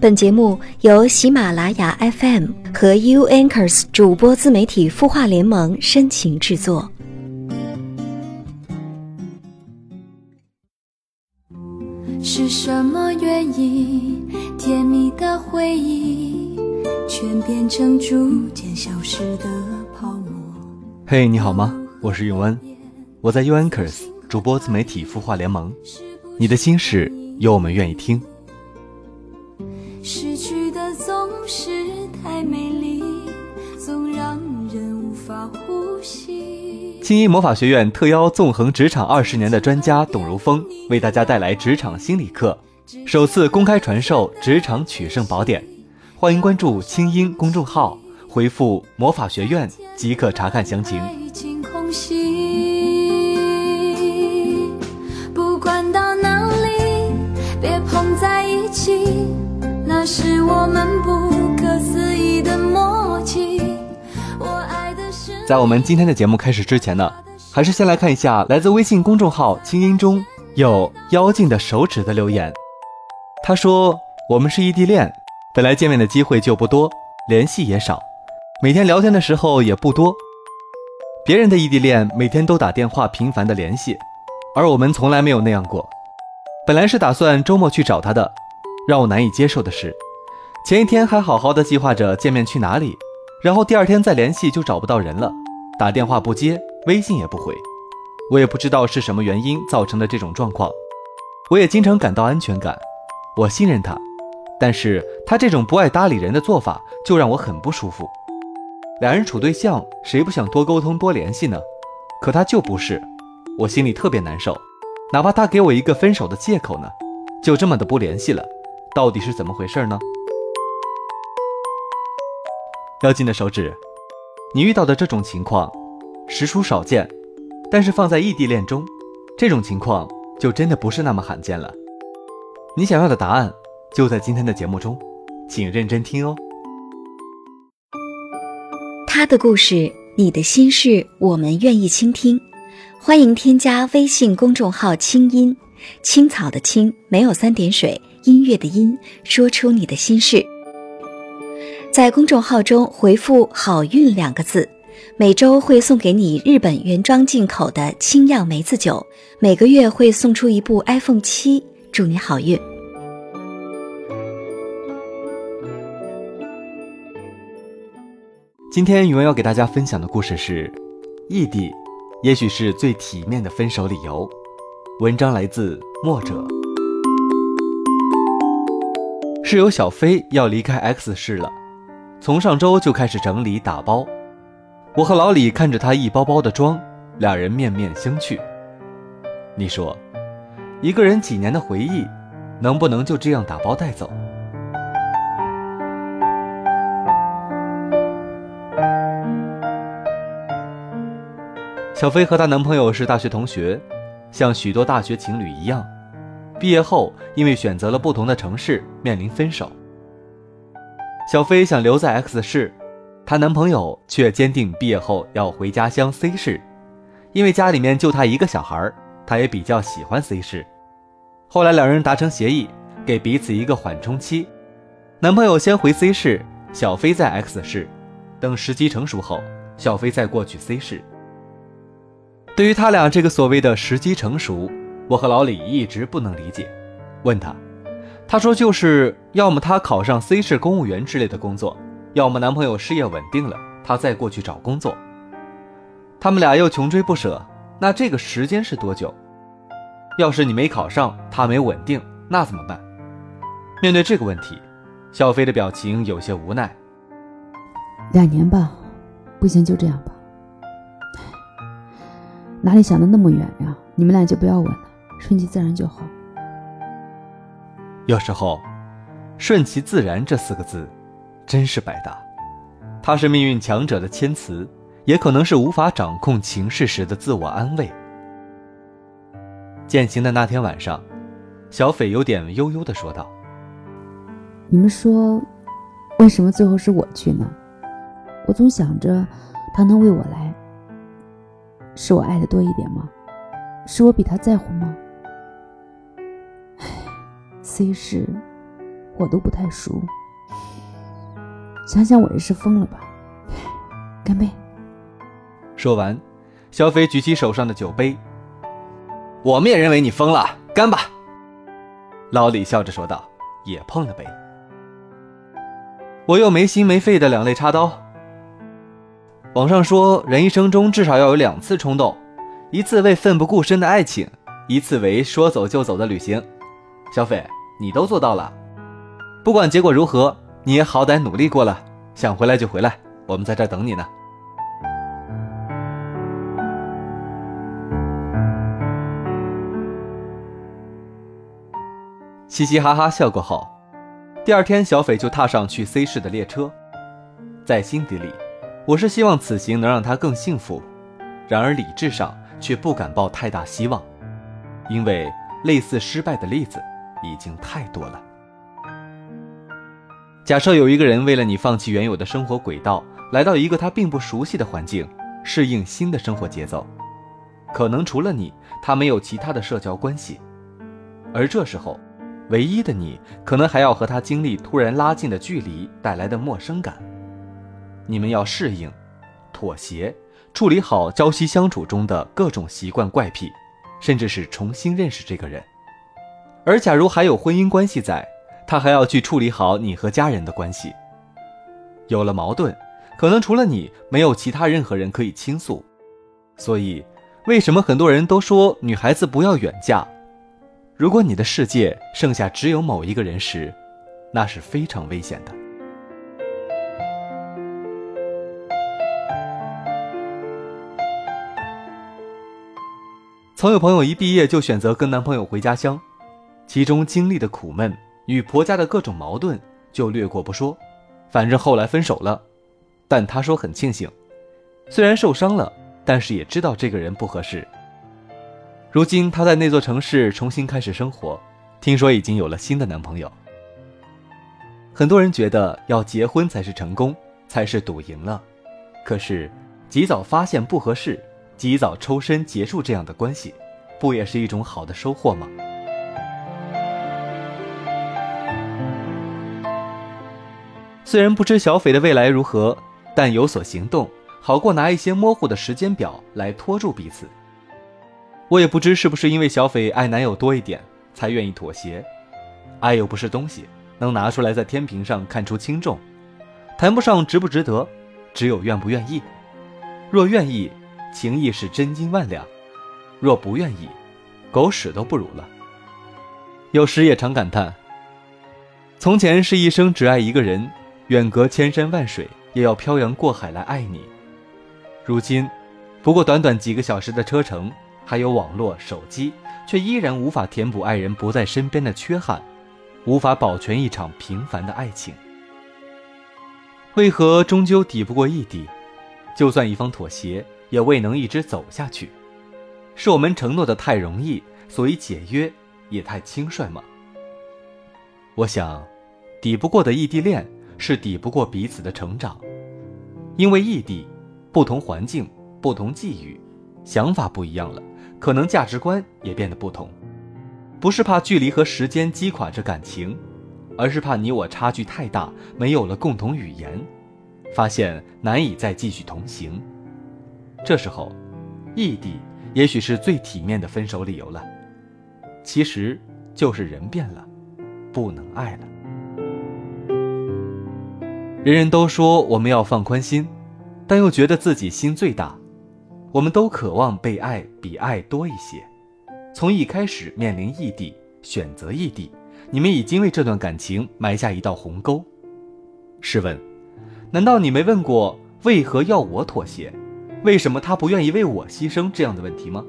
本节目由喜马拉雅 FM 和 U Anchors 主播自媒体孵化联盟深情制作。是什么原因？甜蜜的回忆全变成逐渐消失的泡沫。嘿，你好吗？我是永恩，我在 U Anchors 主播自媒体孵化联盟。你的心事，有我们愿意听。失去的总是太美丽，总让人无法呼吸。青音魔法学院特邀纵横职场二十年的专家董如风，为大家带来职场心理课，首次公开传授职场取胜宝典。欢迎关注青音公众号，回复“魔法学院”即可查看详情。那是我们不可思议的默契。我爱的是。在我们今天的节目开始之前呢，还是先来看一下来自微信公众号“清音”中有妖精的手指的留言。他说：“我们是异地恋，本来见面的机会就不多，联系也少，每天聊天的时候也不多。别人的异地恋每天都打电话频繁的联系，而我们从来没有那样过。本来是打算周末去找他的。”让我难以接受的是，前一天还好好的计划着见面去哪里，然后第二天再联系就找不到人了，打电话不接，微信也不回。我也不知道是什么原因造成的这种状况，我也经常感到安全感，我信任他，但是他这种不爱搭理人的做法就让我很不舒服。两人处对象，谁不想多沟通多联系呢？可他就不是，我心里特别难受，哪怕他给我一个分手的借口呢，就这么的不联系了。到底是怎么回事呢？妖精的手指，你遇到的这种情况实属少见，但是放在异地恋中，这种情况就真的不是那么罕见了。你想要的答案就在今天的节目中，请认真听哦。他的故事，你的心事，我们愿意倾听。欢迎添加微信公众号“清音青草”的青，没有三点水。音乐的音，说出你的心事。在公众号中回复“好运”两个字，每周会送给你日本原装进口的清酿梅子酒，每个月会送出一部 iPhone 七，祝你好运。今天宇文要给大家分享的故事是：异地，也许是最体面的分手理由。文章来自墨者。室友小飞要离开 X 市了，从上周就开始整理打包。我和老李看着他一包包的装，两人面面相觑。你说，一个人几年的回忆，能不能就这样打包带走？小飞和她男朋友是大学同学，像许多大学情侣一样。毕业后，因为选择了不同的城市，面临分手。小飞想留在 X 市，她男朋友却坚定毕业后要回家乡 C 市，因为家里面就他一个小孩，他也比较喜欢 C 市。后来两人达成协议，给彼此一个缓冲期，男朋友先回 C 市，小飞在 X 市，等时机成熟后，小飞再过去 C 市。对于他俩这个所谓的时机成熟。我和老李一直不能理解，问他，他说就是要么他考上 C 市公务员之类的工作，要么男朋友事业稳定了，他再过去找工作。他们俩又穷追不舍，那这个时间是多久？要是你没考上，他没稳定，那怎么办？面对这个问题，小飞的表情有些无奈。两年吧，不行就这样吧。哪里想的那么远呀？你们俩就不要问了。顺其自然就好。有时候，“顺其自然”这四个字，真是百搭。它是命运强者的谦词，也可能是无法掌控情势时的自我安慰。践行的那天晚上，小斐有点悠悠的说道：“你们说，为什么最后是我去呢？我总想着，他能为我来，是我爱的多一点吗？是我比他在乎吗？” C 市，我都不太熟。想想我也是疯了吧？干杯！说完，小斐举起手上的酒杯。我们也认为你疯了，干吧！老李笑着说道，也碰了杯。我又没心没肺的两肋插刀。网上说，人一生中至少要有两次冲动，一次为奋不顾身的爱情，一次为说走就走的旅行。小斐，你都做到了。不管结果如何，你也好歹努力过了，想回来就回来，我们在这等你呢。嘻嘻哈哈笑过后，第二天小斐就踏上去 C 市的列车。在心底里，我是希望此行能让他更幸福，然而理智上却不敢抱太大希望，因为类似失败的例子已经太多了。假设有一个人为了你放弃原有的生活轨道，来到一个他并不熟悉的环境，适应新的生活节奏，可能除了你，他没有其他的社交关系，而这时候。唯一的你，可能还要和他经历突然拉近的距离带来的陌生感。你们要适应、妥协、处理好朝夕相处中的各种习惯怪癖，甚至是重新认识这个人。而假如还有婚姻关系在，他还要去处理好你和家人的关系。有了矛盾，可能除了你，没有其他任何人可以倾诉。所以，为什么很多人都说女孩子不要远嫁？如果你的世界剩下只有某一个人时，那是非常危险的。曾有朋友一毕业就选择跟男朋友回家乡，其中经历的苦闷与婆家的各种矛盾就略过不说，反正后来分手了。但她说很庆幸，虽然受伤了，但是也知道这个人不合适。如今她在那座城市重新开始生活，听说已经有了新的男朋友。很多人觉得要结婚才是成功，才是赌赢了。可是，及早发现不合适，及早抽身结束这样的关系，不也是一种好的收获吗？虽然不知小斐的未来如何，但有所行动，好过拿一些模糊的时间表来拖住彼此。我也不知是不是因为小斐爱男友多一点，才愿意妥协。爱又不是东西，能拿出来在天平上看出轻重，谈不上值不值得，只有愿不愿意。若愿意，情谊是真金万两；若不愿意，狗屎都不如了。有时也常感叹：从前是一生只爱一个人，远隔千山万水，也要漂洋过海来爱你。如今，不过短短几个小时的车程。还有网络、手机，却依然无法填补爱人不在身边的缺憾，无法保全一场平凡的爱情。为何终究抵不过异地？就算一方妥协，也未能一直走下去。是我们承诺的太容易，所以解约也太轻率吗？我想，抵不过的异地恋是抵不过彼此的成长，因为异地，不同环境，不同际遇，想法不一样了。可能价值观也变得不同，不是怕距离和时间击垮这感情，而是怕你我差距太大，没有了共同语言，发现难以再继续同行。这时候，异地也许是最体面的分手理由了。其实，就是人变了，不能爱了。人人都说我们要放宽心，但又觉得自己心最大。我们都渴望被爱比爱多一些。从一开始面临异地，选择异地，你们已经为这段感情埋下一道鸿沟。试问，难道你没问过为何要我妥协？为什么他不愿意为我牺牲这样的问题吗？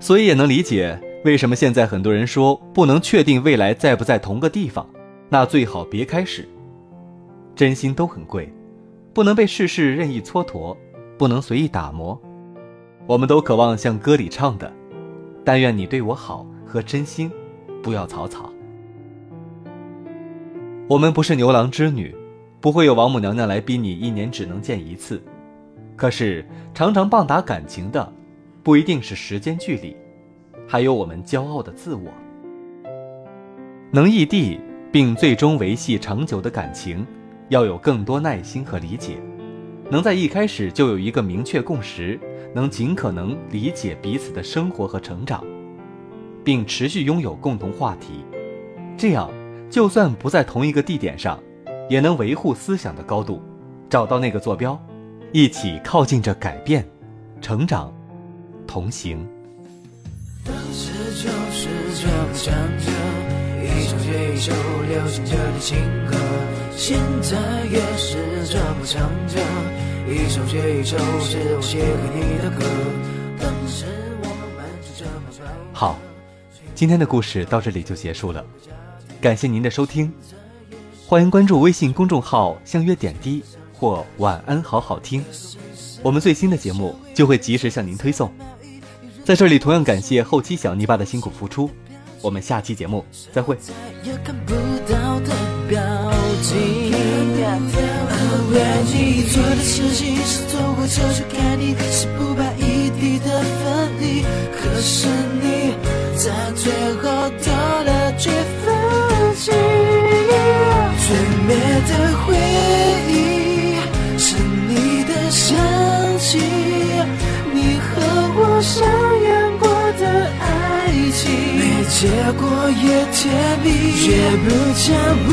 所以也能理解为什么现在很多人说不能确定未来在不在同个地方，那最好别开始。真心都很贵，不能被世事任意蹉跎。不能随意打磨，我们都渴望像歌里唱的：“但愿你对我好和真心，不要草草。”我们不是牛郎织女，不会有王母娘娘来逼你一年只能见一次。可是常常棒打感情的，不一定是时间距离，还有我们骄傲的自我。能异地并最终维系长久的感情，要有更多耐心和理解，能在一开始就有一个明确共识，能尽可能理解彼此的生活和成长，并持续拥有共同话题，这样就算不在同一个地点上，也能维护思想的高度，找到那个坐标，一起靠近着改变、成长、同行。当时就是这么唱着，一首接一首流行着的情歌，现在也是这么唱着，一首接一首是我写给你的歌。好，今天的故事到这里就结束了，感谢您的收听，欢迎关注微信公众号“相约点滴”或“晚安好好听”，我们最新的节目就会及时向您推送。在这里，同样感谢后期小泥巴的辛苦付出，我们下期节目再会。再也看不到的表情。愿意做的事情是透过车去看你，是不把一地的分离。可是你在最后丢了句放弃。最美的回忆是你的香气，你和我上演过的爱情，没结果也甜蜜，也不讲我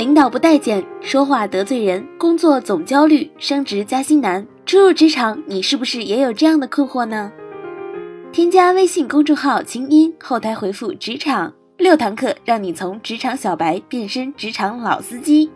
领导不待见，说话得罪人，工作总焦虑，升职加薪难。初入职场，你是不是也有这样的困惑呢？添加微信公众号“清音”，后台回复“职场”，六堂课让你从职场小白变身职场老司机。